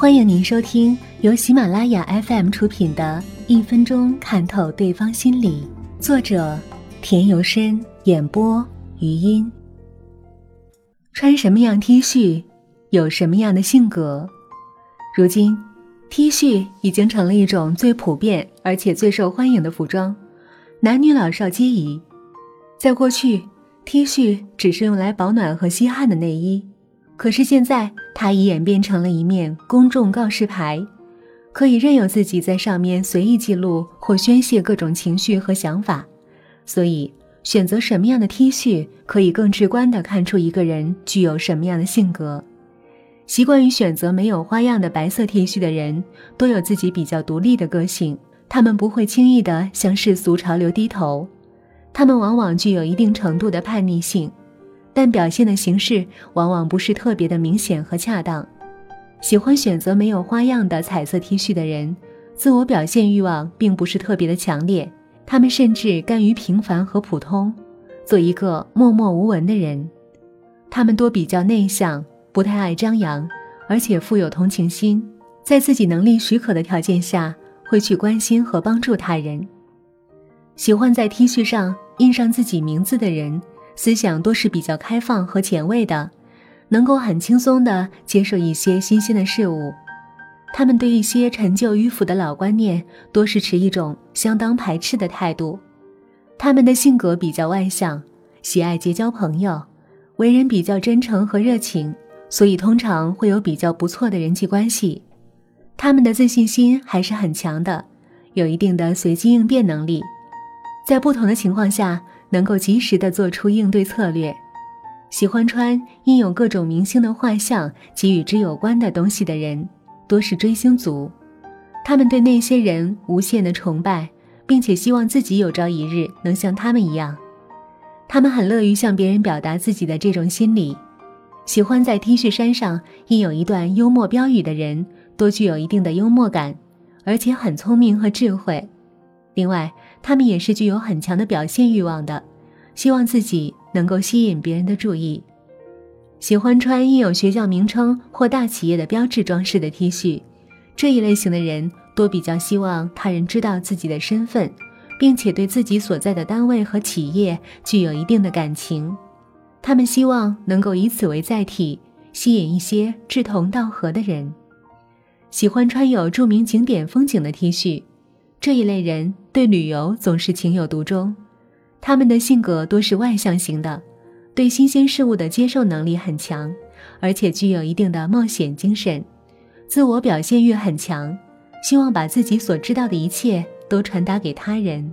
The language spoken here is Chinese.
欢迎您收听由喜马拉雅 FM 出品的《一分钟看透对方心理》，作者田由深，演播余音。穿什么样 T 恤，有什么样的性格？如今，T 恤已经成了一种最普遍而且最受欢迎的服装，男女老少皆宜。在过去，T 恤只是用来保暖和吸汗的内衣。可是现在，它已演变成了一面公众告示牌，可以任由自己在上面随意记录或宣泄各种情绪和想法。所以，选择什么样的 T 恤，可以更直观地看出一个人具有什么样的性格。习惯于选择没有花样的白色 T 恤的人，都有自己比较独立的个性，他们不会轻易地向世俗潮流低头，他们往往具有一定程度的叛逆性。但表现的形式往往不是特别的明显和恰当。喜欢选择没有花样的彩色 T 恤的人，自我表现欲望并不是特别的强烈。他们甚至甘于平凡和普通，做一个默默无闻的人。他们多比较内向，不太爱张扬，而且富有同情心，在自己能力许可的条件下，会去关心和帮助他人。喜欢在 T 恤上印上自己名字的人。思想多是比较开放和前卫的，能够很轻松地接受一些新鲜的事物。他们对一些陈旧迂腐的老观念多是持一种相当排斥的态度。他们的性格比较外向，喜爱结交朋友，为人比较真诚和热情，所以通常会有比较不错的人际关系。他们的自信心还是很强的，有一定的随机应变能力，在不同的情况下。能够及时的做出应对策略，喜欢穿印有各种明星的画像及与之有关的东西的人，多是追星族。他们对那些人无限的崇拜，并且希望自己有朝一日能像他们一样。他们很乐于向别人表达自己的这种心理。喜欢在 T 恤衫上印有一段幽默标语的人，多具有一定的幽默感，而且很聪明和智慧。另外，他们也是具有很强的表现欲望的，希望自己能够吸引别人的注意，喜欢穿印有学校名称或大企业的标志装饰的 T 恤。这一类型的人多比较希望他人知道自己的身份，并且对自己所在的单位和企业具有一定的感情。他们希望能够以此为载体，吸引一些志同道合的人。喜欢穿有著名景点风景的 T 恤。这一类人对旅游总是情有独钟，他们的性格多是外向型的，对新鲜事物的接受能力很强，而且具有一定的冒险精神，自我表现欲很强，希望把自己所知道的一切都传达给他人。